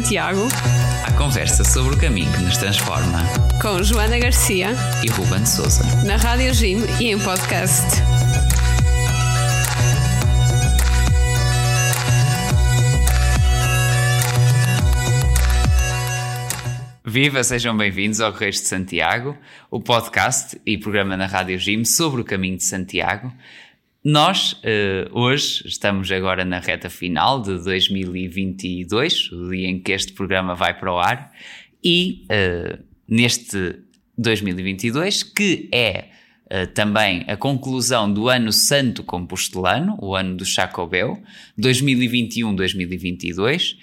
Santiago. A conversa sobre o caminho que nos transforma. Com Joana Garcia e Ruben Souza. Na Rádio Jim e em podcast. Viva, sejam bem-vindos ao Reis de Santiago, o podcast e programa na Rádio Jim sobre o caminho de Santiago. Nós, uh, hoje, estamos agora na reta final de 2022, o dia em que este programa vai para o ar, e uh, neste 2022, que é uh, também a conclusão do ano santo compostelano, o ano do Chacobel, 2021-2022,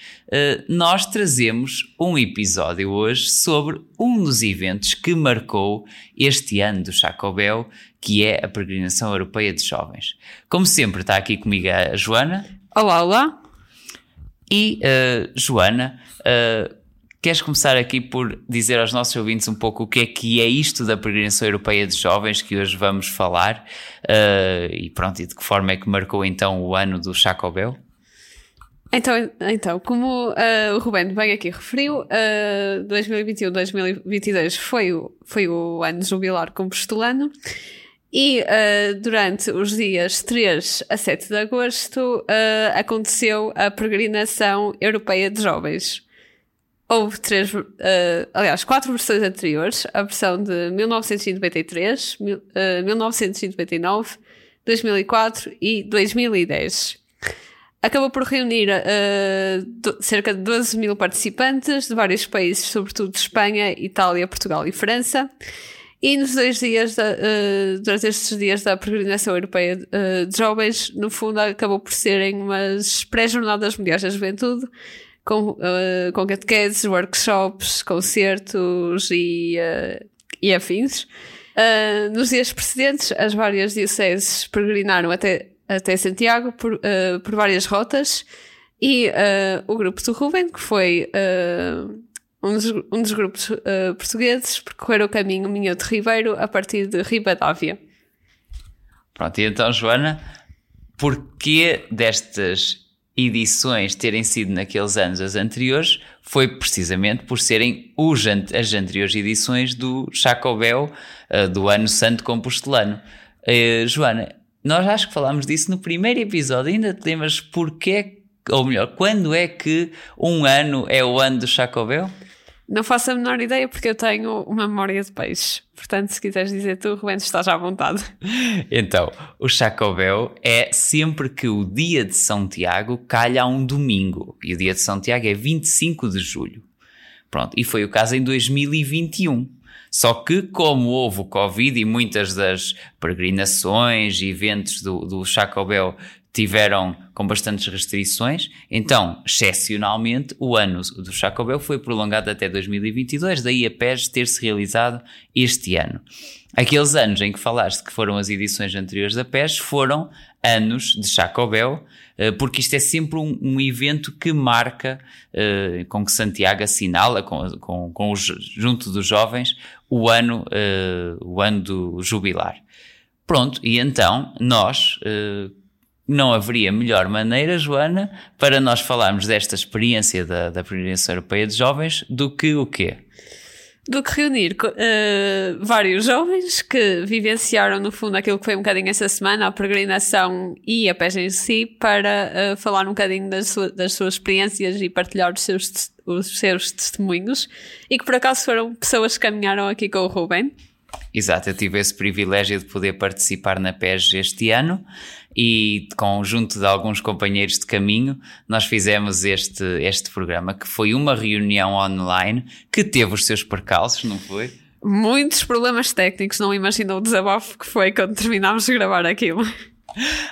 nós trazemos um episódio hoje sobre um dos eventos que marcou este ano do Chacobel, que é a Peregrinação Europeia de Jovens. Como sempre, está aqui comigo a Joana. Olá, olá. E, uh, Joana, uh, queres começar aqui por dizer aos nossos ouvintes um pouco o que é que é isto da Peregrinação Europeia de Jovens que hoje vamos falar uh, e pronto, e de que forma é que marcou então o ano do Chacobel? Então, então como uh, o Rubén bem aqui referiu, uh, 2021-2022 foi o, foi o ano jubilar compostulano e uh, durante os dias 3 a 7 de agosto aconteceu a peregrinação europeia de jovens. Houve três, uh, aliás, quatro versões anteriores, a versão de 1993, 1999, 2004 e 2010. Acabou por reunir do, cerca de 12 mil participantes de vários países, sobretudo Espanha, Itália, Portugal e França. E nos dois dias, da, uh, durante estes dias da peregrinação europeia uh, de jovens, no fundo acabou por serem umas pré-jornadas mundiais da juventude, com, uh, com catequeses, workshops, concertos e, e afins. nos dias precedentes, as várias dioceses peregrinaram até, até Santiago por, por várias rotas e o grupo do Ruben, que foi um dos, um dos grupos uh, portugueses percorrer o caminho Minho de Ribeiro a partir de Ribadávia. Pronto, e então, Joana, porquê destas edições terem sido naqueles anos as anteriores? Foi precisamente por serem os, as anteriores edições do Chacobel uh, do ano Santo Compostelano. Uh, Joana, nós acho que falámos disso no primeiro episódio, ainda te lembras porquê, ou melhor, quando é que um ano é o ano do Chacobel? Não faço a menor ideia porque eu tenho uma memória de peixe. Portanto, se quiseres dizer tu, Rubens, estás à vontade. Então, o Chacobel é sempre que o dia de São Tiago calha a um domingo. E o dia de São Tiago é 25 de julho. Pronto, e foi o caso em 2021. Só que, como houve o Covid e muitas das peregrinações e eventos do, do Chacobel tiveram com bastantes restrições, então, excepcionalmente, o ano do Chacobel foi prolongado até 2022, daí a PES ter-se realizado este ano. Aqueles anos em que falaste que foram as edições anteriores da PES foram anos de Chacobel, eh, porque isto é sempre um, um evento que marca, uh, com que Santiago assinala, com, com, com os, junto dos jovens, o ano, uh, o ano do jubilar. Pronto, e então nós, não haveria melhor maneira, Joana, para nós falarmos desta experiência da, da Peregrinação Europeia de Jovens do que o quê? Do que reunir uh, vários jovens que vivenciaram, no fundo, aquilo que foi um bocadinho essa semana, a peregrinação e a pesca em si, para uh, falar um bocadinho das, sua, das suas experiências e partilhar os seus, os seus testemunhos. E que por acaso foram pessoas que caminharam aqui com o Ruben. Exato, eu tive esse privilégio de poder participar na PES este ano e com junto de alguns companheiros de caminho nós fizemos este, este programa que foi uma reunião online que teve os seus percalços, não foi? Muitos problemas técnicos, não imaginou o desabafo que foi quando terminámos de gravar aquilo.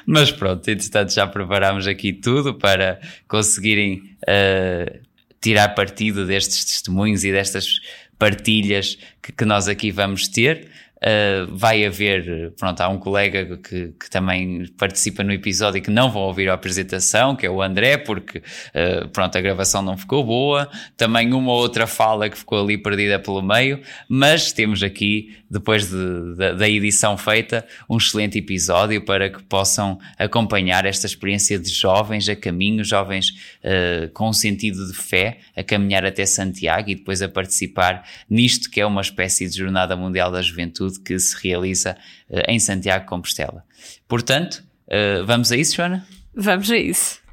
Mas pronto, entretanto já preparámos aqui tudo para conseguirem uh, tirar partido destes testemunhos e destas partilhas que, que nós aqui vamos ter. Uh, vai haver, pronto, há um colega que, que, também participa no episódio e que não vão ouvir a apresentação, que é o André, porque uh, pronto, a gravação não ficou boa. Também uma outra fala que ficou ali perdida pelo meio, mas temos aqui, depois de, de, da edição feita, um excelente episódio para que possam acompanhar esta experiência de jovens a caminho, jovens uh, com sentido de fé, a caminhar até Santiago e depois a participar nisto que é uma espécie de Jornada Mundial da Juventude que se realiza uh, em Santiago Compostela. Portanto, uh, vamos a isso, Joana? Vamos a isso.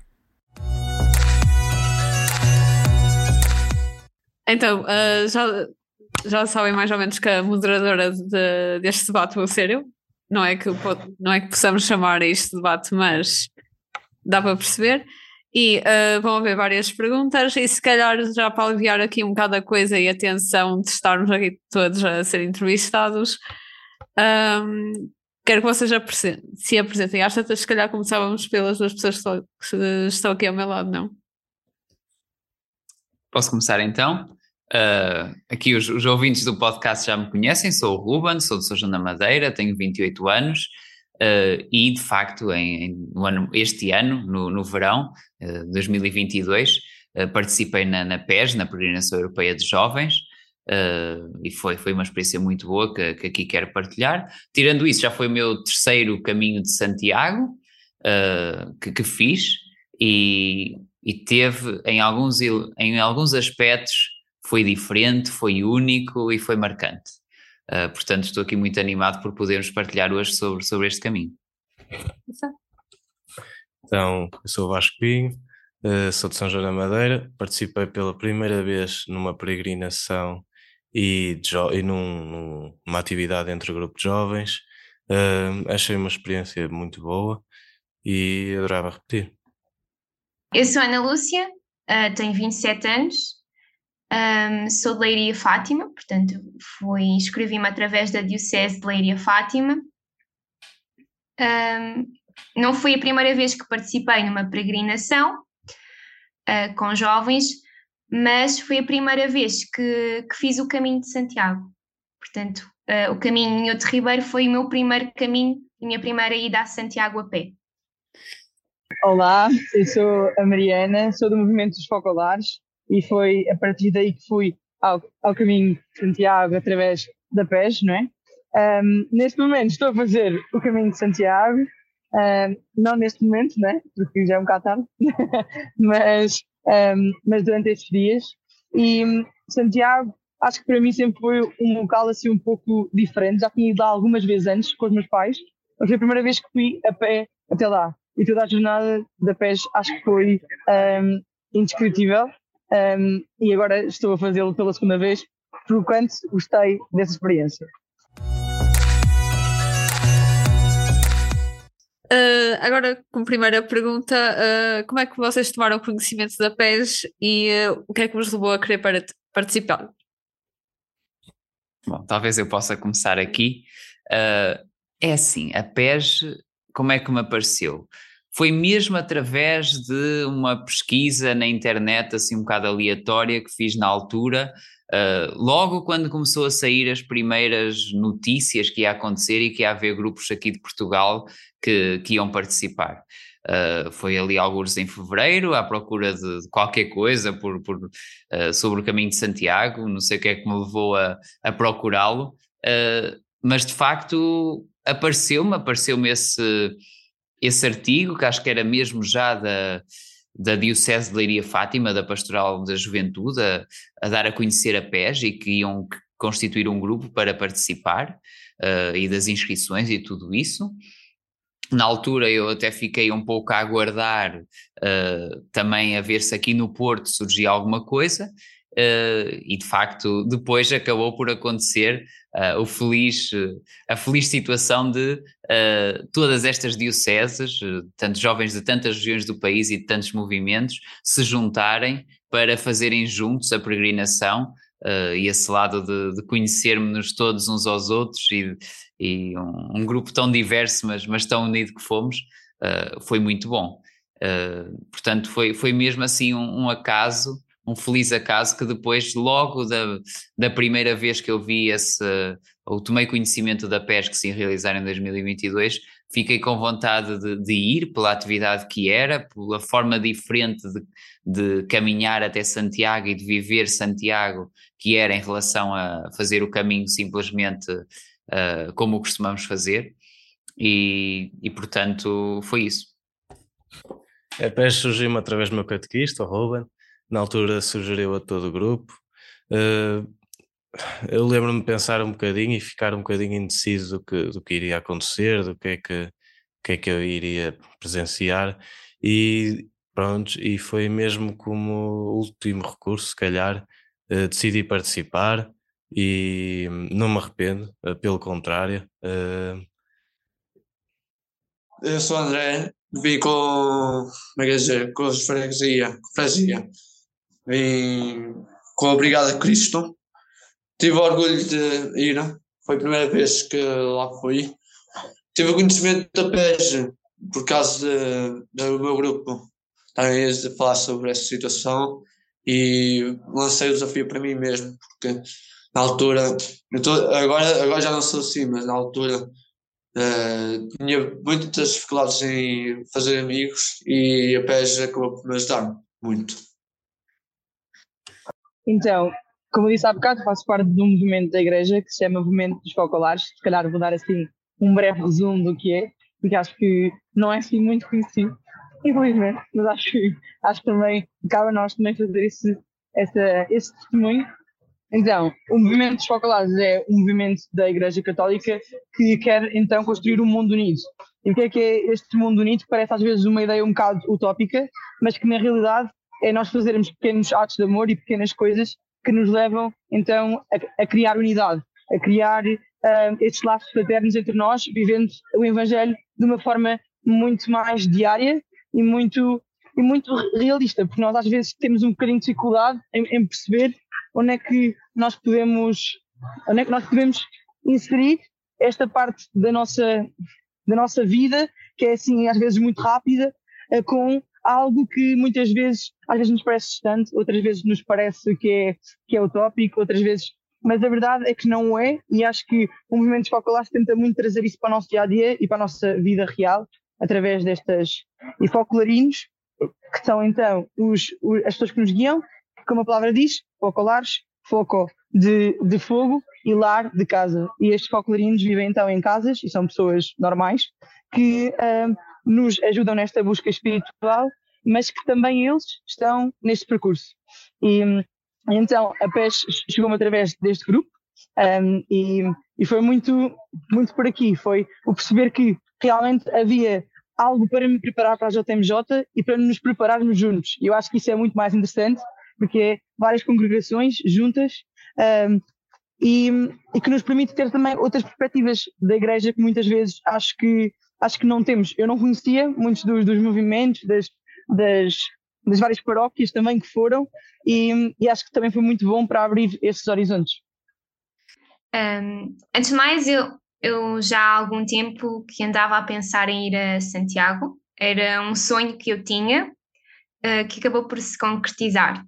Então, já, já sabem mais ou menos que a moderadora de, deste debate vou ser eu. Não é, que, não é que possamos chamar isto debate, mas dá para perceber. E uh, vão haver várias perguntas, e se calhar já para aliviar aqui um bocado a coisa e a tensão de estarmos aqui todos a ser entrevistados, um, quero que vocês se apresentem. Acho que se calhar começávamos pelas duas pessoas que estão aqui ao meu lado, não? Posso começar então? Uh, aqui os, os, ouvintes do podcast já me conhecem, sou o Ruben, sou de João da Madeira, tenho 28 anos uh, e de facto em, em ano, este ano, no, no verão uh, 2022, uh, participei na, na PES, na Peregrinação Europeia de Jovens, e foi, foi uma experiência muito boa que, que, aqui quero partilhar. Tirando isso, já foi o meu terceiro caminho de Santiago que, que fiz e, e teve em alguns, em alguns aspectos foi diferente, foi único e foi marcante. Uh, portanto, estou aqui muito animado por podermos partilhar hoje sobre, sobre este caminho. Então, eu sou o Vasco Pinho, uh, sou de São João da Madeira, participei pela primeira vez numa peregrinação e, e num, numa atividade entre o grupo de jovens. Uh, achei uma experiência muito boa e adorava repetir. Eu sou Ana Lúcia, tenho 27 anos, um, sou de Leiria Fátima, portanto, fui, inscrevi-me através da Diocese de Leiria Fátima. Um, não foi a primeira vez que participei numa peregrinação uh, com jovens, mas foi a primeira vez que, que fiz o caminho de Santiago. Portanto, uh, o caminho de Ribeiro foi o meu primeiro caminho, a minha primeira ida a Santiago a pé. Olá, eu sou a Mariana, sou do Movimento dos Focolares e foi a partir daí que fui ao, ao caminho de Santiago através da PES, não é? Um, neste momento estou a fazer o caminho de Santiago, um, não neste momento, né? porque já é um bocado tarde, mas, um, mas durante estes dias. E Santiago, acho que para mim sempre foi um local assim um pouco diferente. Já tinha ido lá algumas vezes antes com os meus pais, mas foi a primeira vez que fui a pé até lá. E toda a jornada da PES acho que foi indescritível um, e agora estou a fazê-lo pela segunda vez, por quanto gostei dessa experiência. Uh, agora, como primeira pergunta, uh, como é que vocês tomaram conhecimento da PES e uh, o que é que vos levou a querer para participar? Bom, talvez eu possa começar aqui. é assim, a PES, como é que me apareceu? Foi mesmo através de uma pesquisa na internet, assim um bocado aleatória, que fiz na altura, uh, logo quando começou a sair as primeiras notícias que ia acontecer e que ia haver grupos aqui de Portugal que, que iam participar. Uh, foi ali alguns em fevereiro, à procura de, de qualquer coisa por, por uh, sobre o caminho de Santiago, não sei o que é que me levou a, a procurá-lo, mas de facto apareceu-me, apareceu-me esse esse artigo, que acho que era mesmo já da, da Diocese de Leiria Fátima, da Pastoral da Juventude, a, a dar a conhecer a PES e que iam constituir um grupo para participar uh, e das inscrições e tudo isso. Na altura eu até fiquei um pouco a aguardar uh, também a ver se aqui no Porto surgia alguma coisa uh, e de facto depois acabou por acontecer uh, o feliz, a feliz situação de uh, todas estas dioceses, tantos jovens de tantas regiões do país e de tantos movimentos, se juntarem para fazerem juntos a peregrinação uh, e esse lado de, de conhecermos todos uns aos outros e, e um, um, grupo tão diverso, mas, mas tão unido que fomos, foi muito bom. Portanto, foi, foi mesmo assim um, um acaso um feliz acaso que depois, logo da, da primeira vez que eu vi esse, ou tomei conhecimento da PES que se ia realizar em 2022, fiquei com vontade de, de, ir pela atividade que era, pela forma diferente de, de, caminhar até Santiago e de viver Santiago que era em relação a fazer o caminho simplesmente uh, como costumamos fazer. E, e portanto foi isso. A PES surgiu-me através do meu catequista, o Ruben, na altura sugeriu a todo o grupo. Uh, eu lembro-me de pensar um bocadinho e ficar um bocadinho indeciso do que, do que iria acontecer, do que é que, que, é que eu iria presenciar e pronto, e foi mesmo como último recurso, se calhar, uh, decidi participar e não me arrependo, uh, pelo contrário. Eu sou André, vim com, como é que dizer, com a freguesia, freguesia. Vim com a Brigada Cristo Tive orgulho de ir, foi a primeira vez que lá fui. Tive conhecimento da PES por causa do meu grupo estarem a falar sobre essa situação e lancei o desafio para mim mesmo, porque na altura, tô, agora, agora já não sou assim, mas na altura uh, tinha muitas dificuldades em fazer amigos e a PES acabou por me ajudar muito. Então, como eu disse há bocado, faço parte de um movimento da igreja que se chama Movimento dos Focolares. Se calhar vou dar assim um breve resumo do que é, porque acho que não é assim muito conhecido, infelizmente, mas acho que, acho também cabe a nós também fazer esse, essa, esse testemunho. Então, o Movimento dos Focolares é um movimento da Igreja Católica que quer então construir um mundo unido. E o que é que é este mundo unido? Parece às vezes uma ideia um bocado utópica, mas que na realidade é nós fazermos pequenos atos de amor e pequenas coisas que nos levam então a, a criar unidade, a criar uh, estes laços fraternos entre nós, vivendo o Evangelho de uma forma muito mais diária e muito, e muito realista, porque nós às vezes temos um bocadinho de dificuldade em, em perceber onde é que nós podemos onde é que nós podemos inserir esta parte da nossa da nossa vida que é assim às vezes muito rápida uh, com algo que muitas vezes, às vezes nos parece distante, outras vezes nos parece que é, que é utópico, outras vezes. Mas a verdade é que não é, e acho que o movimento Focolares tenta muito trazer isso para o nosso dia a dia e para a nossa vida real, através destas. e focolarinos, que são então os, as pessoas que nos guiam, como a palavra diz, focolares, foco de, de fogo e lar de casa. E estes focolarinos vivem então em casas e são pessoas normais que. Um, nos ajudam nesta busca espiritual, mas que também eles estão neste percurso. E então a PES chegou-me através deste grupo um, e, e foi muito, muito por aqui, foi o perceber que realmente havia algo para me preparar para a JMJ e para nos prepararmos juntos. Eu acho que isso é muito mais interessante, porque é várias congregações juntas um, e, e, que nos permite ter também outras perspectivas da igreja que muitas vezes acho que acho que não temos. Eu não conhecia muitos dos, dos movimentos, das, das, das, várias paróquias também que foram, e, e, acho que também foi muito bom para abrir esses horizontes. Um, antes de mais, eu, eu já há algum tempo que andava a pensar em ir a Santiago. Era um sonho que eu tinha, uh, que acabou por se concretizar.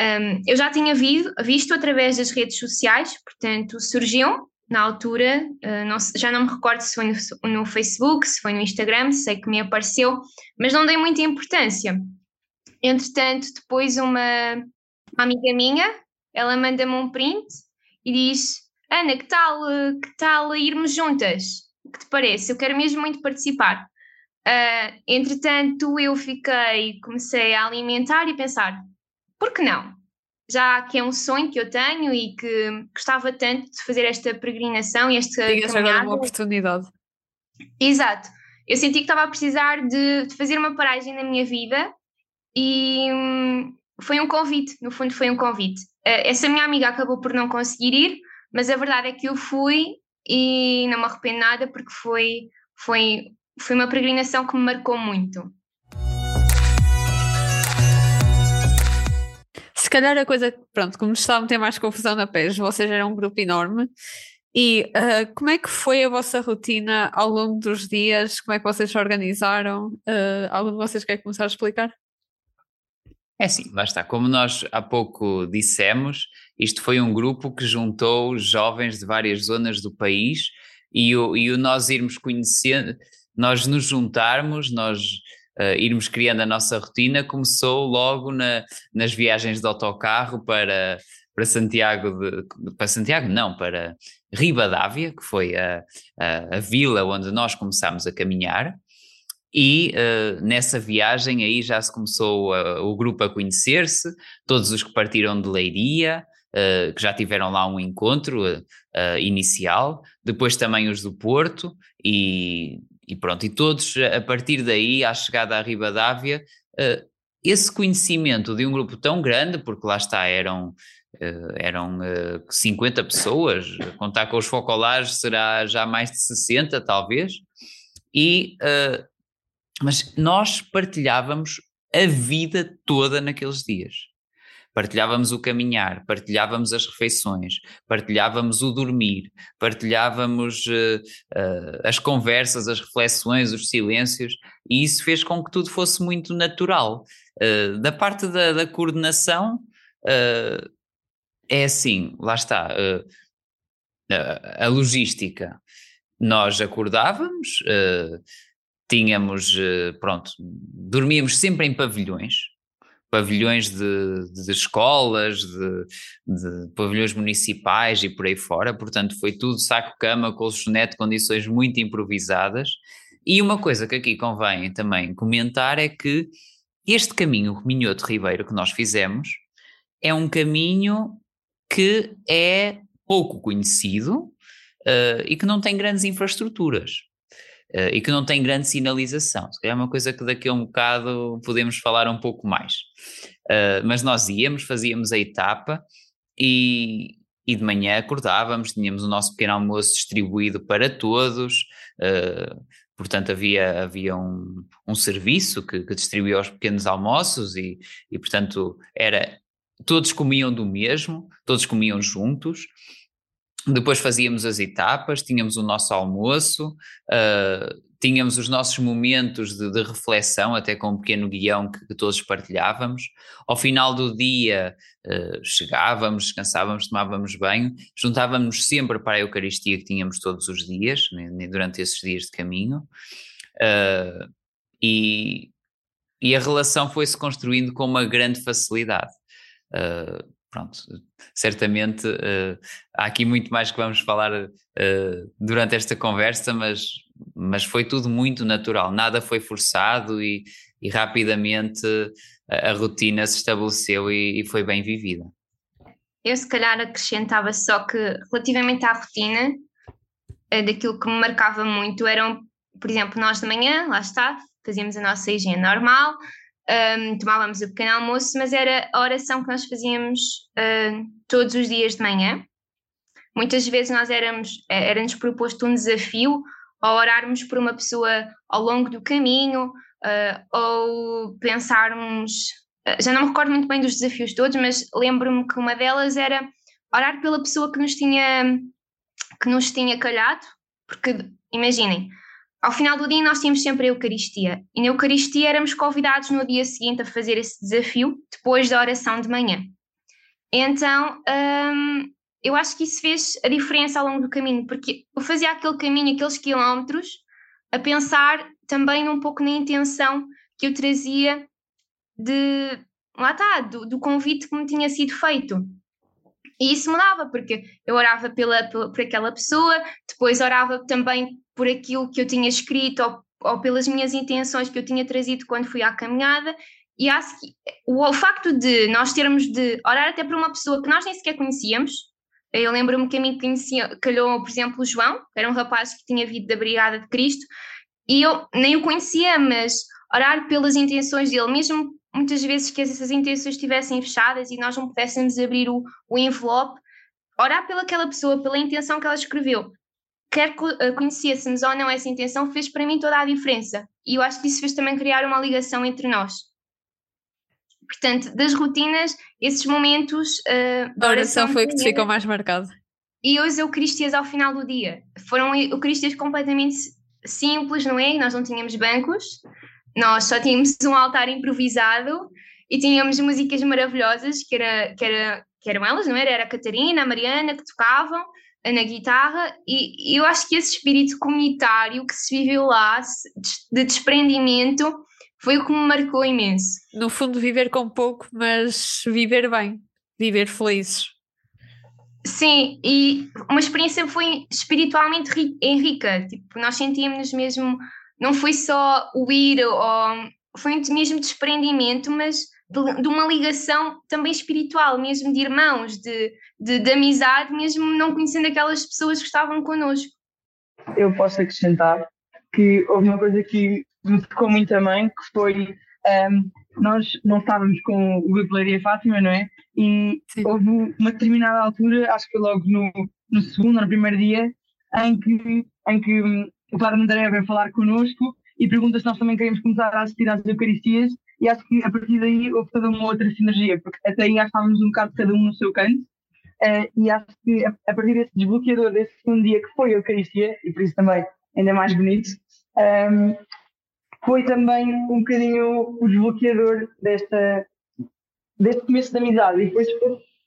Um, eu já tinha visto, visto através das redes sociais, portanto, surgiam na altura, uh, não, já não me recordo se foi no, no, Facebook, se foi no Instagram, sei que me apareceu, mas não dei muita importância. Entretanto, depois uma, uma amiga minha, ela manda-me um print e diz: Ana, que tal, que tal irmos juntas? O que te parece? Eu quero mesmo muito participar. Uh, entretanto, eu fiquei, comecei a alimentar e pensar: por que não? Já que é um sonho que eu tenho e que gostava tanto de fazer esta peregrinação e esta Tinha caminhada. uma oportunidade. Exato. Eu senti que estava a precisar de, de fazer uma paragem na minha vida e hum, foi um convite, no fundo foi um convite. Uh, essa minha amiga acabou por não conseguir ir, mas a verdade é que eu fui e não me arrependo nada porque foi, foi, foi uma peregrinação que me marcou muito. Calhar a coisa, pronto, estava a meter mais confusão na PES, vocês eram um grupo enorme. E uh, como é que foi a vossa rotina ao longo dos dias? Como é que vocês se organizaram? Uh, algum de vocês quer começar a explicar? É sim, lá está. Como nós há pouco dissemos, isto foi um grupo que juntou jovens de várias zonas do país e o, e o nós irmos conhecendo, nós nos juntarmos, nós uh, irmos criando a nossa rotina, começou logo na, nas viagens de autocarro para, para Santiago, de, para Santiago, não, para Ribadávia, que foi a, a, a vila onde nós começámos a caminhar. E uh, nessa viagem aí já se começou uh, o grupo a conhecer-se, todos os que partiram de Leiria, uh, que já tiveram lá um encontro inicial, depois também os do Porto, e, e, pronto, e todos a partir daí, à chegada à Ribadávia, esse conhecimento de um grupo tão grande, porque lá está, eram eram uh, 50 pessoas, contar com os focolares será já mais de 60 talvez, e mas nós partilhávamos a vida toda naqueles dias. Partilhávamos o caminhar, partilhávamos as refeições, partilhávamos o dormir, partilhávamos uh, uh, as conversas, as reflexões, os silêncios, e isso fez com que tudo fosse muito natural. Uh, da parte da, da coordenação, é assim, lá está, a logística. Nós acordávamos, tínhamos, pronto, dormíamos sempre em pavilhões, pavilhões de, de escolas, de, de, pavilhões municipais e por aí fora, portanto foi tudo saco-cama, colchonete, condições muito improvisadas. E uma coisa que aqui convém também comentar é que este caminho Minhoto Ribeiro que nós fizemos é um caminho que é pouco conhecido uh, e que não tem grandes infraestruturas. Uh, e que não tem grande sinalização. Se calhar é uma coisa que daqui a um bocado podemos falar um pouco mais. Uh, mas nós íamos, fazíamos a etapa e, e de manhã acordávamos, tínhamos o nosso pequeno almoço distribuído para todos, uh, portanto havia, havia um, um serviço que, que, distribuía os pequenos almoços e, e portanto era, todos comiam do mesmo, todos comiam juntos, depois fazíamos as etapas, tínhamos o nosso almoço, uh, tínhamos os nossos momentos de, de, reflexão, até com um pequeno guião que, que todos partilhávamos. Ao final do dia uh, chegávamos, descansávamos, tomávamos banho, juntávamos sempre para a Eucaristia que tínhamos todos os dias, né, durante esses dias de caminho, uh, e, e, a relação foi-se construindo com uma grande facilidade. Uh, pronto, certamente uh, há aqui muito mais que vamos falar uh, durante esta conversa, mas, mas foi tudo muito natural, nada foi forçado e, e rapidamente a, a, rotina se estabeleceu e, e, foi bem vivida. Eu se calhar acrescentava só que relativamente à rotina, uh, daquilo que me marcava muito eram, por exemplo, nós de manhã, lá está, fazíamos a nossa higiene normal, um, tomávamos o pequeno almoço, mas era a oração que nós fazíamos uh, todos os dias de manhã. Muitas vezes nós éramos, eh, era-nos proposto um desafio ao orarmos por uma pessoa ao longo do caminho, uh, ou pensarmos, uh, já não me recordo muito bem dos desafios todos, mas lembro-me que uma delas era orar pela pessoa que nos tinha, que nos tinha calhado, porque imaginem, ao final do dia nós tínhamos sempre a Eucaristia e na Eucaristia éramos convidados no dia seguinte a fazer esse desafio depois da oração de manhã. Então hum, eu acho que isso fez a diferença ao longo do caminho, porque eu fazia aquele caminho, aqueles quilómetros, a pensar também um pouco na intenção que eu trazia de lá está, do, do convite que me tinha sido feito. E isso mudava, porque eu orava pela, pela, por aquela pessoa, depois orava também por aquilo que eu tinha escrito ou, ou pelas minhas intenções que eu tinha trazido quando fui à caminhada. E acho que o, o facto de nós termos de orar até por uma pessoa que nós nem sequer conhecíamos, eu lembro-me que a mim conhecia, calhou, por exemplo, o João, que era um rapaz que tinha vindo da Brigada de Cristo, e eu nem o conhecia, mas orar pelas intenções dele, mesmo muitas vezes que essas intenções estivessem fechadas e nós não pudéssemos abrir o, o envelope, orar pelaquela pessoa, pela intenção que ela escreveu, quer eh, conhecêssemos ou não essa intenção, fez para mim toda a diferença. E eu acho que isso fez também criar uma ligação entre nós. Portanto, das rotinas, esses momentos. Uh, a oração foi o que te ficou mais marcado. E os Eucaristias ao final do dia. Foram Eucaristias completamente simples, não é? Nós não tínhamos bancos, nós só tínhamos um altar improvisado e tínhamos músicas maravilhosas, que, era, que, era, que eram elas, não era? Era a Catarina, a Mariana, que tocavam na guitarra, e, e eu acho que esse espírito comunitário que se viveu lá, de desprendimento, foi o que me marcou imenso. No fundo, viver com pouco, mas viver bem, viver felizes. Sim, e uma experiência foi espiritualmente rica, tipo, nós sentíamos mesmo, não foi só o ir, ou, foi mesmo desprendimento, mas de, de, uma ligação também espiritual, mesmo de irmãos, de, de, de, amizade, mesmo não conhecendo aquelas pessoas que estavam connosco. Eu posso acrescentar que houve uma coisa que me tocou muito também, que foi um, nós não estávamos com o Grupo Leiria Fátima, não é? E Sim. houve uma determinada altura, acho que foi logo no, no segundo, no primeiro dia, em que, em que um, o Padre André veio falar connosco e pergunta se nós também queremos começar a assistir às Eucaristias e acho que a partir daí houve toda uma outra sinergia, porque até aí já estávamos um bocado cada um no seu canto uh, e acho que a, a, partir desse desbloqueador desse segundo dia que foi a Eucaristia, e por isso também ainda mais bonito, um, foi também um bocadinho o desbloqueador desta, deste começo da amizade. E depois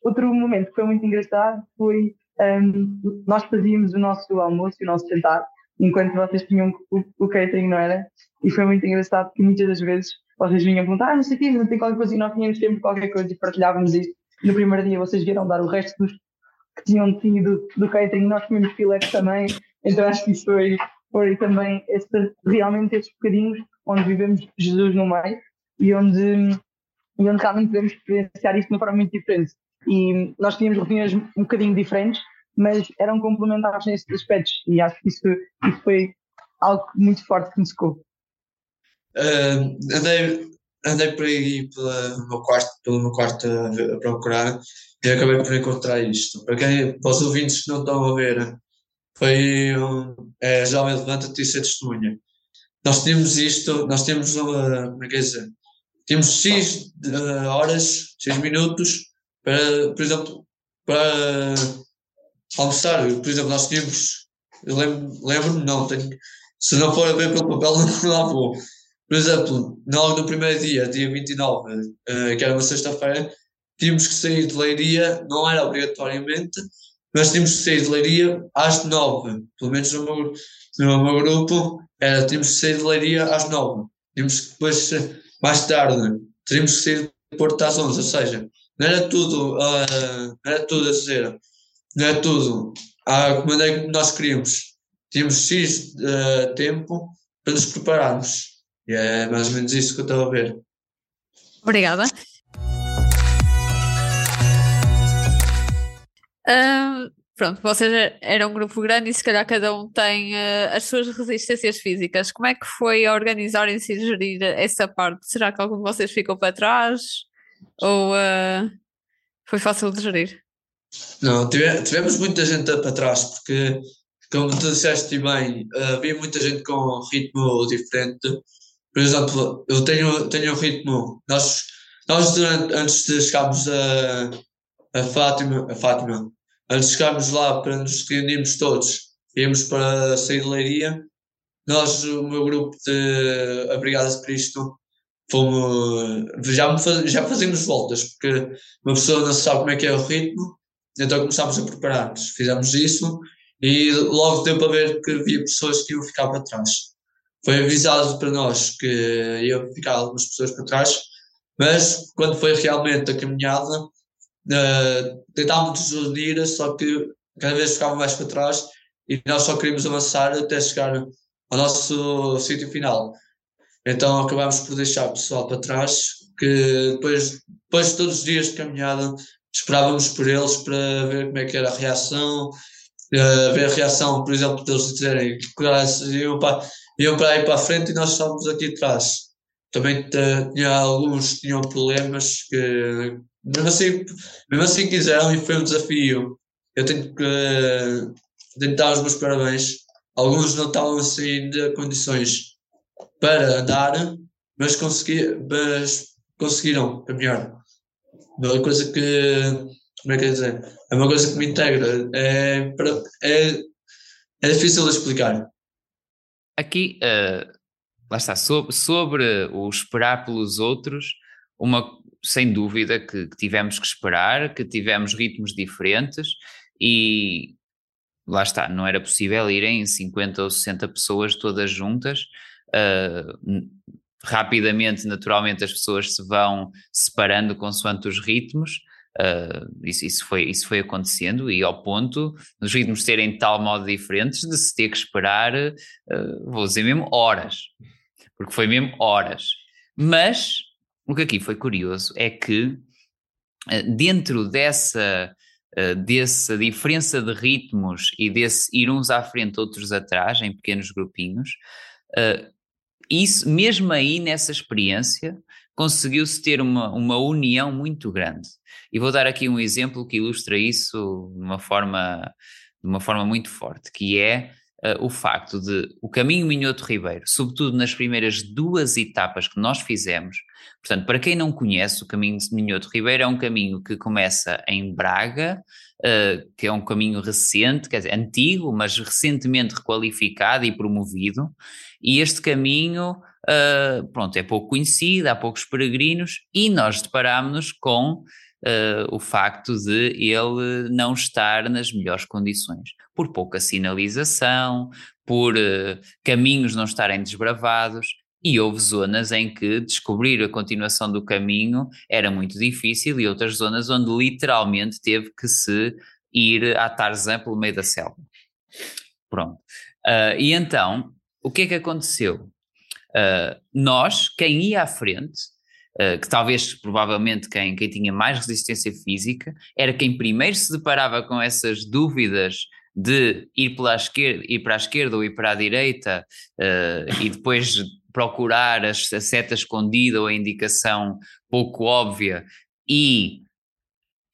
outro momento que foi muito engraçado foi um, nós fazíamos o nosso almoço e o nosso jantar enquanto vocês tinham o, o catering, não era? E foi muito engraçado porque muitas das vezes vocês vinham perguntar, ah, não sei o quê, não tem qualquer coisa, e nós tínhamos sempre qualquer coisa e partilhávamos isso. No primeiro dia vocês vieram dar o resto dos que tinham tido do catering, nós comemos filetes também, então acho que isso foi, foi também este, realmente estes bocadinhos onde vivemos Jesus no meio e onde, e onde realmente podemos experienciar isso de uma forma muito diferente. E nós tínhamos rotinas um bocadinho diferentes, mas eram complementares nesses aspectos e acho que isso, isso foi algo muito forte que me secou. Uh, andei, andei por aí pela, meu quarto, pelo meu quarto a, a, procurar e acabei por encontrar isto. Para, quem, para os ouvintes que não estão a ver, foi é, Jovem Levanta-te e ser testemunha. Nós temos isto, nós temos uma, como é que é dizer, temos X uh, horas, X minutos para, por exemplo, para almoçar. Por exemplo, nós tínhamos, eu lembro-me, lembro não, tenho, se não for a ver pelo papel, não vou. Por exemplo, logo no primeiro dia, dia 29, uh, que era uma sexta-feira, tínhamos que sair de Leiria, não era obrigatoriamente, mas tínhamos que sair de Leiria às 9, pelo menos no meu, no meu grupo, era, tínhamos que sair de Leiria às 9. Tínhamos que depois, mais tarde, teríamos que sair de Porto às 11, ou seja, não era tudo, uh, não era tudo a dizer, não é tudo à maneira que nós queríamos. Tínhamos X uh, tempo para nos prepararmos. E é mais ou menos isso que eu estou a ver. Obrigada. Pronto, vocês eram um grupo grande e se calhar cada um tem uh, as suas resistências físicas. Como é que foi organizarem-se e gerir essa parte? Será que algum de vocês ficou para trás? Ou uh, foi fácil de gerir? Não, tivemos muita gente para trás, porque, como tu disseste bem, havia muita gente com ritmo diferente. Por exemplo, eu tenho, tenho um ritmo. Nós, nós durante, antes de chegarmos a, a, Fátima, a Fátima, antes de chegarmos lá para nos reunirmos todos, íamos para a Leiria, nós, o meu grupo de A Brigada de Cristo, fomos, já, já fazíamos voltas, porque uma pessoa não sabe como é que é o ritmo, então começámos a preparar-nos, fizemos isso e logo deu para ver que havia pessoas que iam ficar para trás. Foi avisado para nós que iam ficar algumas pessoas para trás, mas quando foi realmente a caminhada, tentámos nos unir, só que cada vez ficava mais para trás e nós só queríamos avançar até chegar ao nosso sítio final. Então acabámos por deixar o pessoal para trás, que depois, depois de todos os dias de caminhada esperávamos por eles para ver como é que era a reação, uh, ver a reação, por exemplo, deles dizerem que iam para, iam para aí para a frente e nós estávamos aqui atrás. Também tinha alguns tinham problemas que mesmo assim, mesmo assim quiseram e foi um desafio. Eu tenho que uh, dar os meus parabéns. Alguns não estavam assim de condições para andar, mas, consegui, mas conseguiram caminhar é uma coisa que, como é que é dizer, é uma coisa que me integra, é, é, é difícil de explicar. Aqui, uh, lá está, sobre, sobre o esperar pelos outros, uma, sem dúvida que, que, tivemos que esperar, que tivemos ritmos diferentes e lá está, não era possível irem 50 ou 60 pessoas todas juntas. Uh, rapidamente, naturalmente, as pessoas se vão separando consoante os ritmos. Uh, isso, isso, foi, isso foi acontecendo e ao ponto dos ritmos serem de tal modo diferentes de se ter que esperar, uh, vou dizer mesmo horas, porque foi mesmo horas. Mas o que aqui foi curioso é que uh, dentro dessa, dessa diferença de ritmos e desse ir uns à frente, outros atrás, em pequenos grupinhos, isso, mesmo aí nessa experiência, conseguiu-se ter uma, uma união muito grande. E vou dar aqui um exemplo que ilustra isso de uma forma, de uma forma muito forte, que é uh, o facto de o caminho Minhoto Ribeiro, sobretudo nas primeiras duas etapas que nós fizemos, portanto, para quem não conhece, o caminho Minhoto Ribeiro é um caminho que começa em Braga, uh, que é um caminho recente, quer dizer, antigo, mas recentemente requalificado e promovido, e este caminho uh, pronto, é pouco conhecido, há poucos peregrinos, e nós deparámos-nos com uh, o facto de ele não estar nas melhores condições, por pouca sinalização, por uh, caminhos não estarem desbravados, e houve zonas em que descobrir a continuação do caminho era muito difícil, e outras zonas onde literalmente teve que se ir à Tarzan pelo meio da selva. Pronto. Uh, e então, o que é que aconteceu? Uh, nós, quem ia à frente, uh, que talvez provavelmente quem, quem tinha mais resistência física, era quem primeiro se deparava com essas dúvidas de ir, pela esquerda, ir para a esquerda ou ir para a direita uh, e depois procurar a, a seta escondida ou a indicação pouco óbvia. E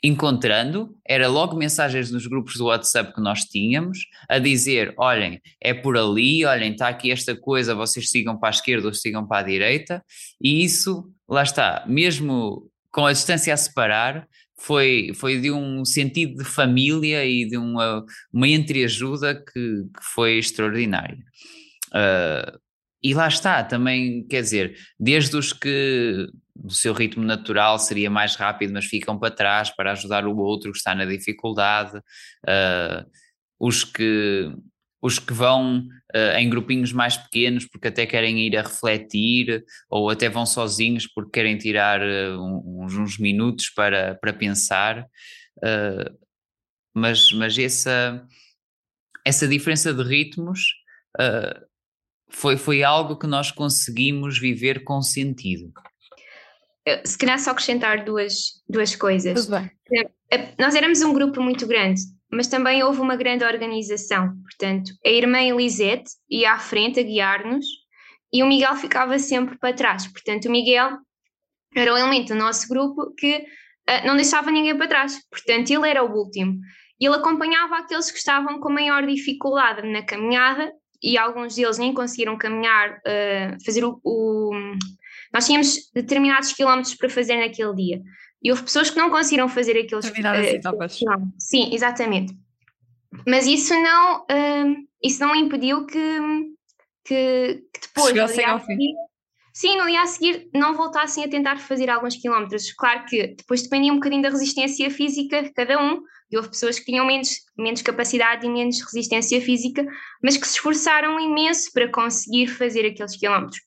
encontrando, era logo mensagens nos grupos do WhatsApp que nós tínhamos, a dizer: olhem, é por ali, olhem, está aqui esta coisa, vocês sigam para a esquerda ou sigam para a direita, e isso, lá está, mesmo com a distância a separar, foi, foi de um sentido de família e de uma, uma entreajuda que, que foi extraordinária. Uh, e lá está, também, quer dizer, desde os que do seu ritmo natural seria mais rápido, mas ficam para trás para ajudar o outro que está na dificuldade, uh, os que os que vão uh, em grupinhos mais pequenos porque até querem ir a refletir ou até vão sozinhos porque querem tirar uh, uns, uns, minutos para, para pensar, mas, mas essa, essa diferença de ritmos foi, foi algo que nós conseguimos viver com sentido se calhar só acrescentar duas, duas coisas. Tudo bem. Nós éramos um grupo muito grande, mas também houve uma grande organização. Portanto, a irmã Elisete ia à frente a guiar-nos e o Miguel ficava sempre para trás. Portanto, o Miguel era o elemento do nosso grupo que uh, não deixava ninguém para trás. Portanto, ele era o último. Ele acompanhava aqueles que estavam com maior dificuldade na caminhada e alguns deles nem conseguiram caminhar, uh, fazer o, o nós tínhamos determinados quilómetros para fazer naquele dia. E houve pessoas que não conseguiram fazer aqueles quilómetros. Uh, Sim, exatamente. Mas isso não, uh, isso não impediu que, que, que depois, no dia, a seguir, sim, no dia a seguir, não voltassem a tentar fazer alguns quilómetros. Claro que depois dependia um bocadinho da resistência física de cada um, e houve pessoas que tinham menos, menos capacidade e menos resistência física, mas que se esforçaram imenso para conseguir fazer aqueles quilómetros.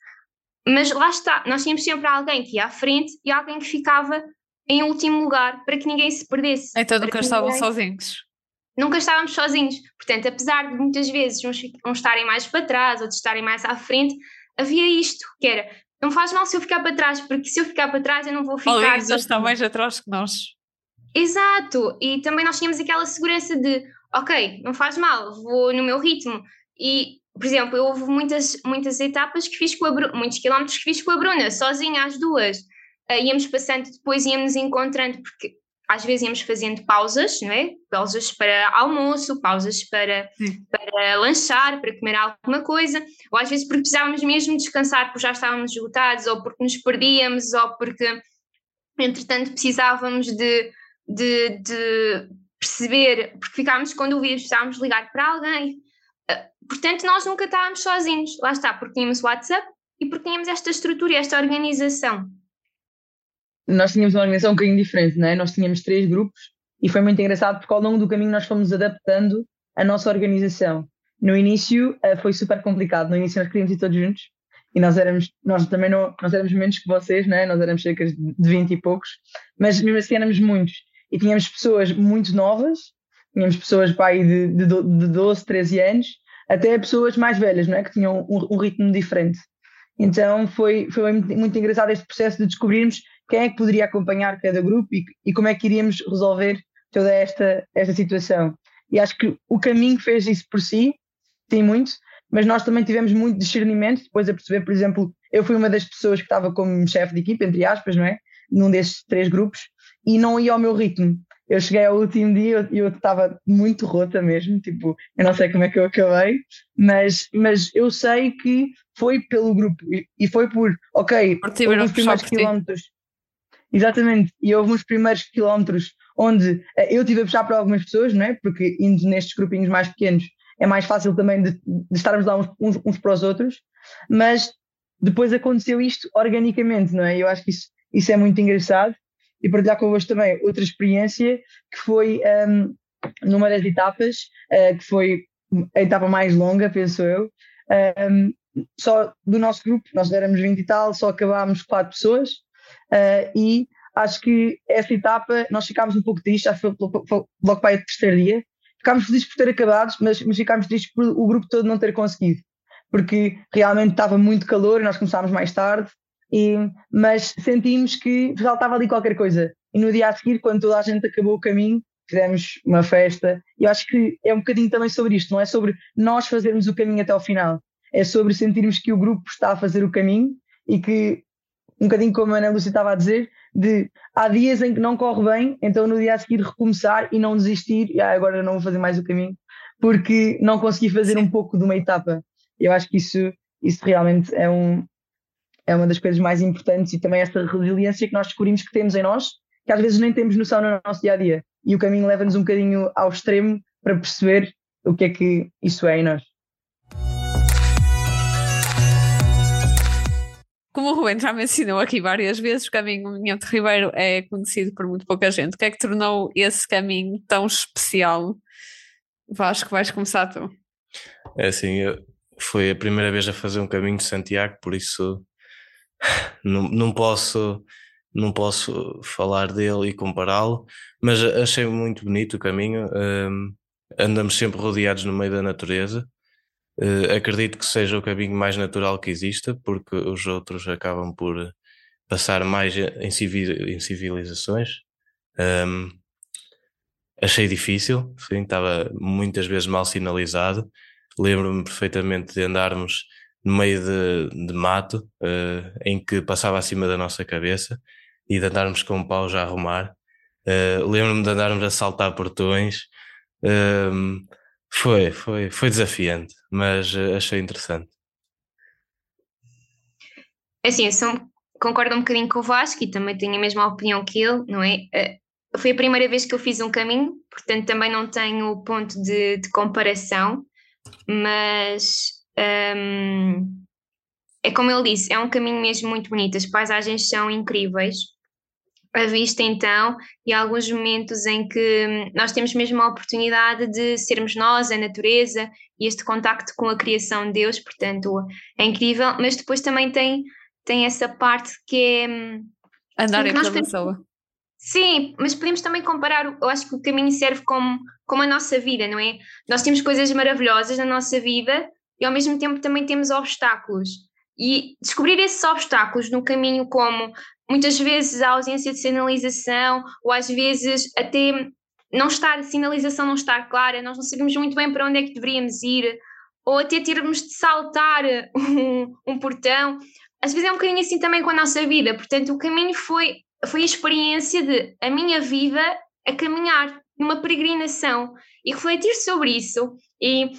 Mas lá está, nós tínhamos sempre alguém que ia à frente e alguém que ficava em último lugar para que ninguém se perdesse. Então nunca estavam ninguém... sozinhos. Nunca estávamos sozinhos. Portanto, apesar de muitas vezes uns, uns estarem mais para trás, outros estarem mais à frente, havia isto, que era, não faz mal se eu ficar para trás, porque se eu ficar para trás eu não vou ficar. Alguém já está mais atrás que nós. Exato, e também nós tínhamos aquela segurança de, ok, não faz mal, vou no meu ritmo. E por exemplo, eu houve muitas, muitas etapas que fiz com a Bruna, muitos quilómetros que fiz com a Bruna, sozinha às duas. Uh, íamos passando, depois íamos encontrando, porque às vezes íamos fazendo pausas, não é? Pausas para almoço, pausas para, para lanchar, para comer alguma coisa, ou às vezes porque precisávamos mesmo descansar porque já estávamos esgotados, ou porque nos perdíamos, ou porque, entretanto, precisávamos de, de, de perceber, porque ficávamos com dúvidas, precisávamos ligar para alguém. Portanto, nós nunca estávamos sozinhos, lá está, porque tínhamos o WhatsApp e porque tínhamos esta estrutura e esta organização. Nós tínhamos uma organização um bocadinho diferente, não é? Nós tínhamos três grupos e foi muito engraçado porque ao longo do caminho nós fomos adaptando a nossa organização. No início uh, foi super complicado, no início nós queríamos ir todos juntos e nós éramos, nós também não, nós éramos menos que vocês, né? nós éramos cerca de 20 e poucos, mas mesmo assim éramos muitos e tínhamos pessoas muito novas, tínhamos pessoas pai de, de, de 12, 13 anos, até pessoas mais velhas, não é? que tinham um, um ritmo diferente. Então foi, foi muito, muito engraçado este processo de descobrirmos quem é que poderia acompanhar cada grupo e, e como é que iríamos resolver toda esta, esta situação. E acho que o caminho fez isso por si, tem muito, mas nós também tivemos muito discernimento depois a perceber, por exemplo, eu fui uma das pessoas que estava como chefe de equipa, entre aspas, não é? Num desses três grupos, e não ia ao meu ritmo. Eu cheguei ao último dia e eu estava muito rota mesmo, tipo, eu não sei como é que eu acabei, mas, mas eu sei que foi pelo grupo e, foi por, ok, houve os primeiros quilómetros. Exatamente, e houve uns primeiros quilómetros onde eh, eu tive a puxar para algumas pessoas, não é? Porque indo nestes grupinhos mais pequenos é mais fácil também de, de estarmos lá uns, uns, uns, para os outros, mas depois aconteceu isto organicamente, não é? Eu acho que isso, isso é muito engraçado. E partilhar convosco também outra experiência que foi um, numa das etapas, uh, que foi a etapa mais longa, penso eu, um, só do nosso grupo, nós éramos 20 e tal, só acabámos quatro pessoas uh, e acho que essa etapa nós ficámos um pouco tristes, acho que foi logo para o terceiro dia, ficámos felizes por ter acabado, mas, mas ficámos tristes por o grupo todo não ter conseguido, porque realmente estava muito calor, nós começámos mais tarde, e, mas sentimos que faltava ali qualquer coisa. E no dia a seguir, quando toda a gente acabou o caminho, fizemos uma festa. E eu acho que é um bocadinho também sobre isto, não é sobre nós fazermos o caminho até ao final, é sobre sentirmos que o grupo está a fazer o caminho e que, um bocadinho como a Ana Lúcia estava a dizer, de há dias em que não corre bem, então no dia a seguir recomeçar e não desistir, e ah, agora não vou fazer mais o caminho, porque não consegui fazer um pouco de uma etapa. Eu acho que isso, isso realmente é, um, é uma das coisas mais importantes e também essa resiliência que nós descobrimos que temos em nós, que às vezes nem temos noção no nosso dia a dia. E o caminho leva-nos um bocadinho ao extremo para perceber o que é que isso é em nós. Como o Rubén já mencionou aqui várias vezes, o caminho Minhoto Ribeiro é conhecido por muito pouca gente. O que é que tornou esse caminho tão especial? Vasco, vais começar tu. É assim, eu, foi a primeira vez a fazer um caminho de Santiago, por isso não, não posso não posso falar dele e compará-lo, mas achei muito bonito o caminho. Um, andamos sempre rodeados no meio da natureza Uh, acredito que seja o caminho mais natural que exista, porque os outros acabam por passar mais em, em civilizações. Um, achei difícil, sim, estava muitas vezes mal sinalizado. Lembro-me perfeitamente de andarmos no meio de, de mato, uh, em que passava acima da nossa cabeça, e de andarmos com um pau já a arrumar. Uh, Lembro-me de andarmos a saltar portões. Um, foi, foi, foi desafiante, mas uh, achei interessante. É assim, eu sou, concordo um bocadinho com o Vasco e também tenho a mesma opinião que ele, não é? Uh, foi a primeira vez que eu fiz um caminho, portanto também não tenho ponto de, de comparação, mas um, ehm, é como ele disse, é um caminho mesmo muito bonito, as paisagens são incríveis a vista então e alguns momentos em que hum, nós temos mesmo a oportunidade de sermos nós, a natureza e este contacto com a criação de Deus, portanto é incrível, mas depois também tem, tem essa parte que é hum, andar em pela pessoa. Sim, mas podemos também comparar, eu acho que o caminho serve como, como a nossa vida, não é? Nós temos coisas maravilhosas na nossa vida e ao mesmo tempo também temos obstáculos. E descobrir esses obstáculos no caminho, como muitas vezes a ausência de sinalização, ou às vezes até não estar, a sinalização não estar clara, nós não sabemos muito bem para onde é que deveríamos ir, ou até termos de saltar um, um portão. Às vezes é um bocadinho assim também com a nossa vida, portanto, o caminho foi, foi a experiência de a minha vida a caminhar numa peregrinação e refletir sobre isso e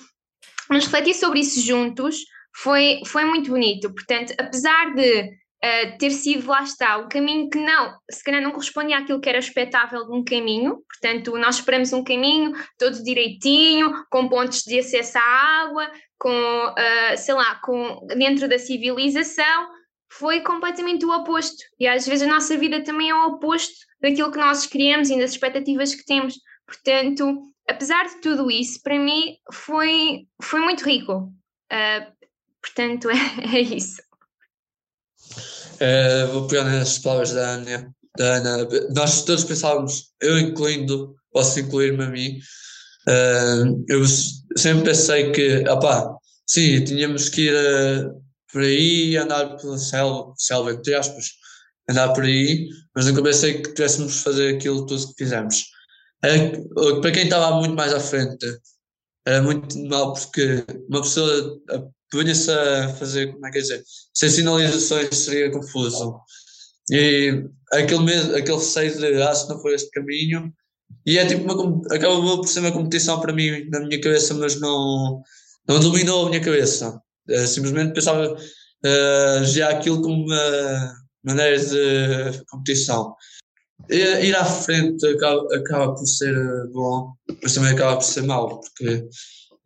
nos refletir sobre isso juntos foi, foi muito bonito. Portanto, apesar de uh, ter sido, lá está, o caminho que não, se calhar não correspondia àquilo que era expectável de um caminho, portanto, nós esperamos um caminho todo direitinho, com pontos de acesso à água, com, uh, sei lá, com, dentro da civilização, foi completamente o oposto. E às vezes a nossa vida também é o oposto daquilo que nós queríamos e das expectativas que temos. Portanto, apesar de tudo isso, para mim foi, foi muito rico. Uh, portanto, é, é isso. É, vou pegar nas palavras da Ana, da Ana. Nós todos pensávamos, eu incluindo, posso incluir-me a mim, uh, eu sempre pensei que, opá, sim, tínhamos que ir uh, por aí, andar pela selva, selva, entre aspas, andar por aí, mas nunca pensei que tivéssemos de fazer aquilo tudo que fizemos. Para quem estava muito mais à frente, era muito mal porque uma pessoa punha-se a fazer, como é que é dizer, sem sinalizações seria confuso. E aquele, aquele receio de, ah, se não for este caminho, e é tipo uma, acabou por ser uma competição para mim na minha cabeça, mas não, não dominou a minha cabeça. Uh, simplesmente pensava uh, já aquilo como uma maneira de competição. Ir, ir à frente acaba, acaba por ser bom, mas também acaba por ser mau, porque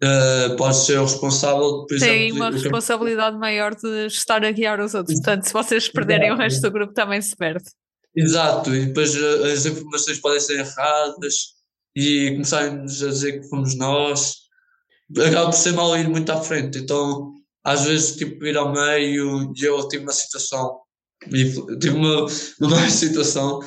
uh, pode ser o responsável, por Tem exemplo, uma responsabilidade maior de estar a guiar os outros. Portanto, se vocês perderem Exato. o resto do grupo, também se perde. Exato, e depois as informações podem ser erradas e começarem-nos a dizer que fomos nós. Acaba por ser mal ir muito à frente, então às vezes tipo ir ao meio e eu tive uma situação tive uma, uma situação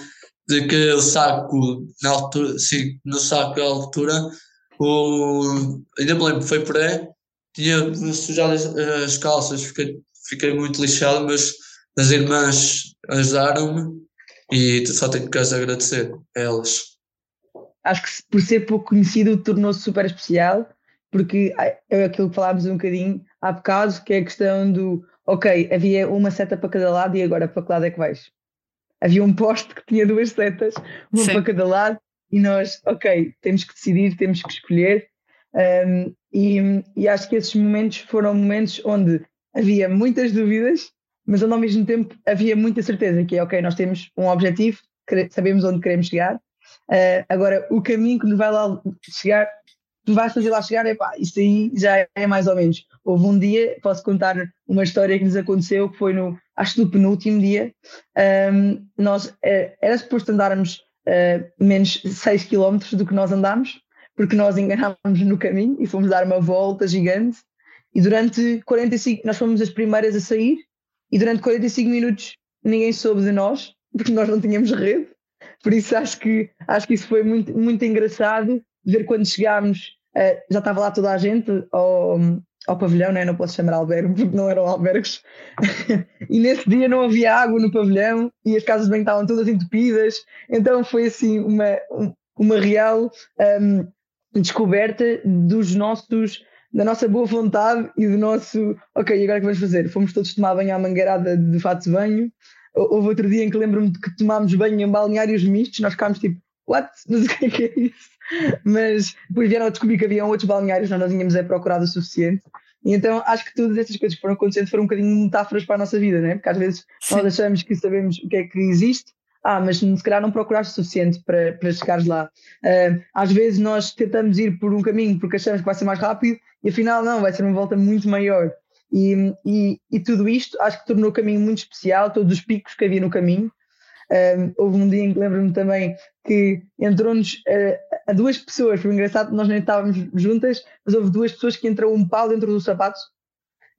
de que o saco na altura sim, no saco à altura o, ainda me lembro, foi pré tinha sujado as, as calças fiquei, fiquei muito lixado mas as irmãs ajudaram-me e só tenho que as agradecer a elas acho que por ser pouco conhecido tornou-se super especial porque é aquilo que falámos um bocadinho há bocado, que é a questão do ok, havia uma seta para cada lado e agora para que lado é que vais? Havia um poste que tinha duas setas, uma Sim. para cada lado, e nós, ok, temos que decidir, temos que escolher. Um, e, e acho que esses momentos foram momentos onde havia muitas dúvidas, mas onde ao mesmo tempo havia muita certeza que é ok, nós temos um objetivo, sabemos onde queremos chegar. Uh, agora, o caminho que nos vai lá chegar tu vais fazer lá chegar, é pá, isso aí já é mais ou menos. Houve um dia, posso contar uma história que nos aconteceu, que foi no, acho que no penúltimo dia, um, nós, uh, era suposto andarmos uh, menos 6 km do que nós andámos, porque nós enganámos no caminho e fomos dar uma volta gigante, e durante 45, nós fomos as primeiras a sair, e durante 45 minutos ninguém soube de nós, porque nós não tínhamos rede, por isso acho que, acho que isso foi muito, muito engraçado, ver quando chegámos, uh, já estava lá toda a gente ao, ao pavilhão, né? não posso chamar albergue porque não eram albergues, e nesse dia não havia água no pavilhão e as casas de banho estavam todas entupidas, então foi assim uma, uma real um, descoberta dos nossos da nossa boa vontade e do nosso ok, agora o que vamos fazer? Fomos todos tomar banho à mangueirada de fato de banho. Houve outro dia em que lembro-me que tomámos banho em balneários mistos, nós ficámos tipo, what? Sei o que é isso. Mas depois vieram a descobrir que havia outros balneários, nós não tínhamos é procurado o suficiente. E então acho que todas estas coisas que foram acontecendo foram um bocadinho metáforas para a nossa vida, né? Porque às vezes Sim. nós achamos que sabemos o que é que existe, ah, mas se calhar não procuraste o suficiente para, para chegares lá. Uh, às vezes nós tentamos ir por um caminho porque achamos que vai ser mais rápido e afinal não, vai ser uma volta muito maior. E, e, e tudo isto acho que tornou o caminho muito especial, todos os picos que havia no caminho. Um, houve um dia em que lembro-me também que entrou-nos uh, a duas pessoas, foi engraçado, nós nem estávamos juntas, mas houve duas pessoas que entrou um pau dentro dos sapatos.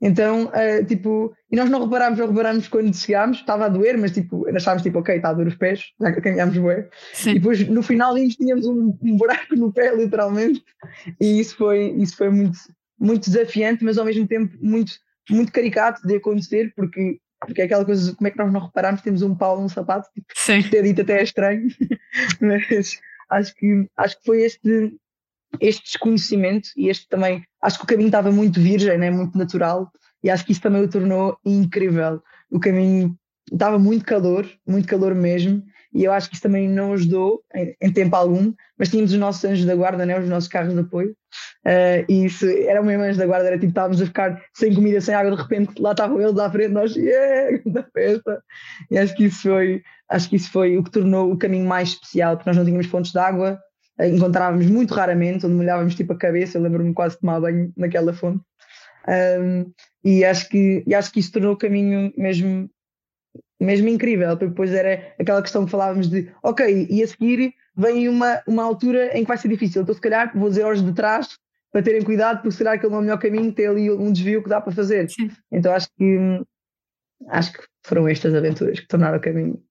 Então, uh, tipo, e nós não reparámos, ou reparámos quando chegámos, estava a doer, mas tipo, achávamos tipo, ok, está a doer os pés, já que caminhámos bem. E depois no final tínhamos um, um, buraco no pé, literalmente, e isso foi, isso foi muito, muito desafiante, mas ao mesmo tempo muito, muito caricato de acontecer, porque porque é aquela coisa, como é que nós não reparamos, temos um pau num sapato, tipo, Sim. ter dito até é estranho, mas acho que, acho que foi este, este desconhecimento e este também, acho que o caminho estava muito virgem, né, muito natural, e acho que isso também o tornou incrível. O caminho estava muito calor, muito calor mesmo, e eu acho que isso também não ajudou em, em tempo algum, mas tínhamos os nossos anjos da guarda, né, os nossos carros de apoio, uh, e isso era uma anjos da guarda, era tipo, estávamos a ficar sem comida, sem água, de repente lá estavam eles à frente, nós, yeah, da festa, e acho que isso foi, acho que isso foi o que tornou o caminho mais especial, porque nós não tínhamos fontes de água, uh, encontrávamos muito raramente, onde molhávamos tipo a cabeça, eu lembro-me quase de tomar banho naquela fonte, um, e acho que e acho que isso tornou o caminho mesmo mesmo incrível. Depois era aquela questão que falávamos de, ok, e a seguir vem uma, uma altura em que vai ser difícil. Então, se calhar, vou dizer aos de trás para terem cuidado, porque será que é o melhor caminho ter ali um desvio que dá para fazer. Sim. Então, acho que acho que foram estas aventuras que tornaram o caminho.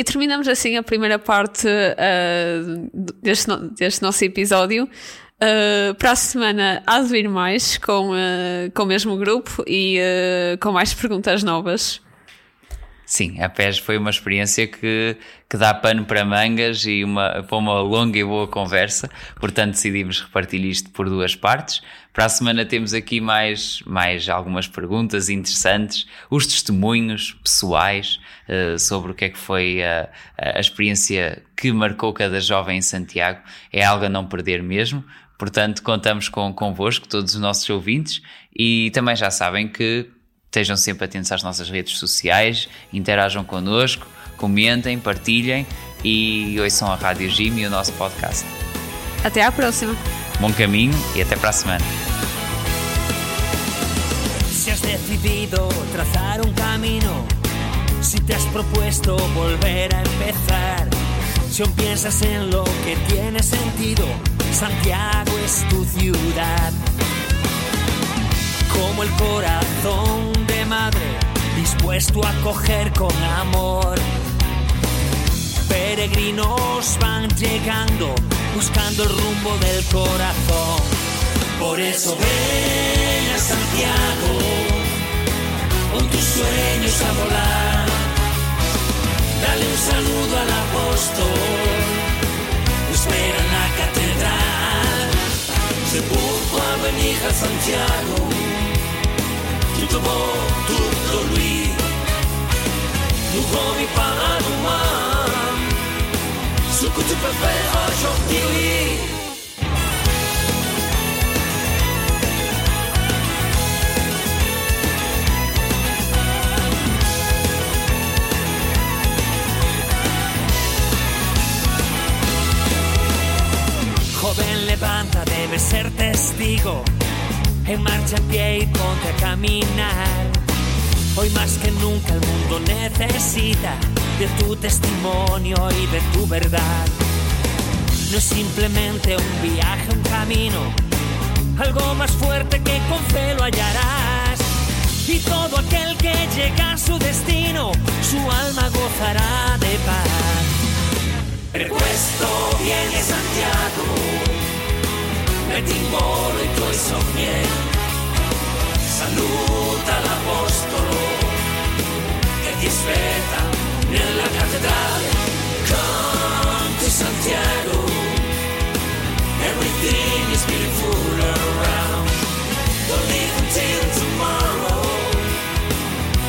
E terminamos assim a primeira parte uh, deste, no, deste nosso episódio. Uh, para a semana há de vir mais com, uh, com o mesmo grupo e com mais perguntas novas. Sim, a PES foi uma experiência que, que dá pano para mangas e uma, para uma longa e boa conversa, portanto decidimos repartir isto por duas partes. Para a semana temos aqui mais, mais algumas perguntas interessantes, os testemunhos pessoais uh, sobre o que é que foi a, a experiência que marcou cada jovem em Santiago. É algo a não perder mesmo. Portanto, contamos com convosco, todos os nossos ouvintes, e também já sabem que Estejam sempre atentos às nossas redes sociais, interajam connosco, comentem, partilhem e ouçam a Rádio Jim e o nosso podcast. Até à próxima. Bom caminho e até para a semana. Si has decidido trazar un camino, si te has propuesto volver a empezar, si aún piensas en lo que tiene sentido, Santiago es tu ciudad. como el corazón madre dispuesto a coger con amor. Peregrinos van llegando buscando el rumbo del corazón. Por eso ven a Santiago con tus sueños a volar. Dale un saludo al apóstol, espera en la catedral. Sepulcro a venir a Santiago tubou, tutto lui. Duchowi paranu mam Suku tu pepe ożownili Joven levanta, debe ser testigo. En marcha en pie y ponte a caminar. Hoy más que nunca el mundo necesita de tu testimonio y de tu verdad. No es simplemente un viaje, un camino, algo más fuerte que con fe lo hallarás. Y todo aquel que llega a su destino, su alma gozará de paz. Prepuesto viene Santiago metti in volo i tuoi sogni. Saluta l'Apostolo che ti aspetta nella cattedrale. Come to Santiago, everything is beautiful around. Don't live until tomorrow,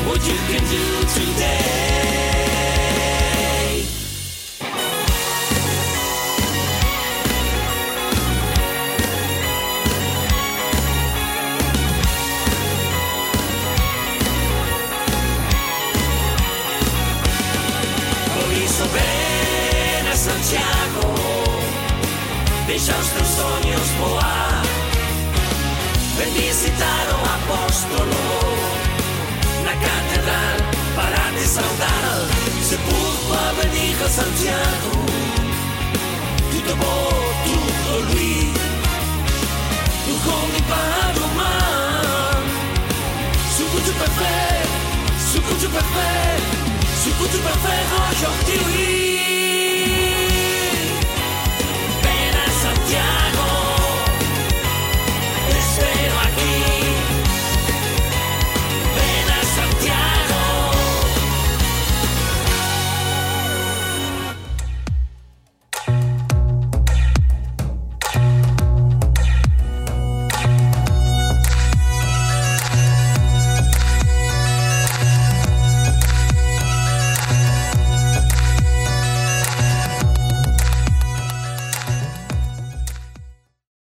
what you can do today.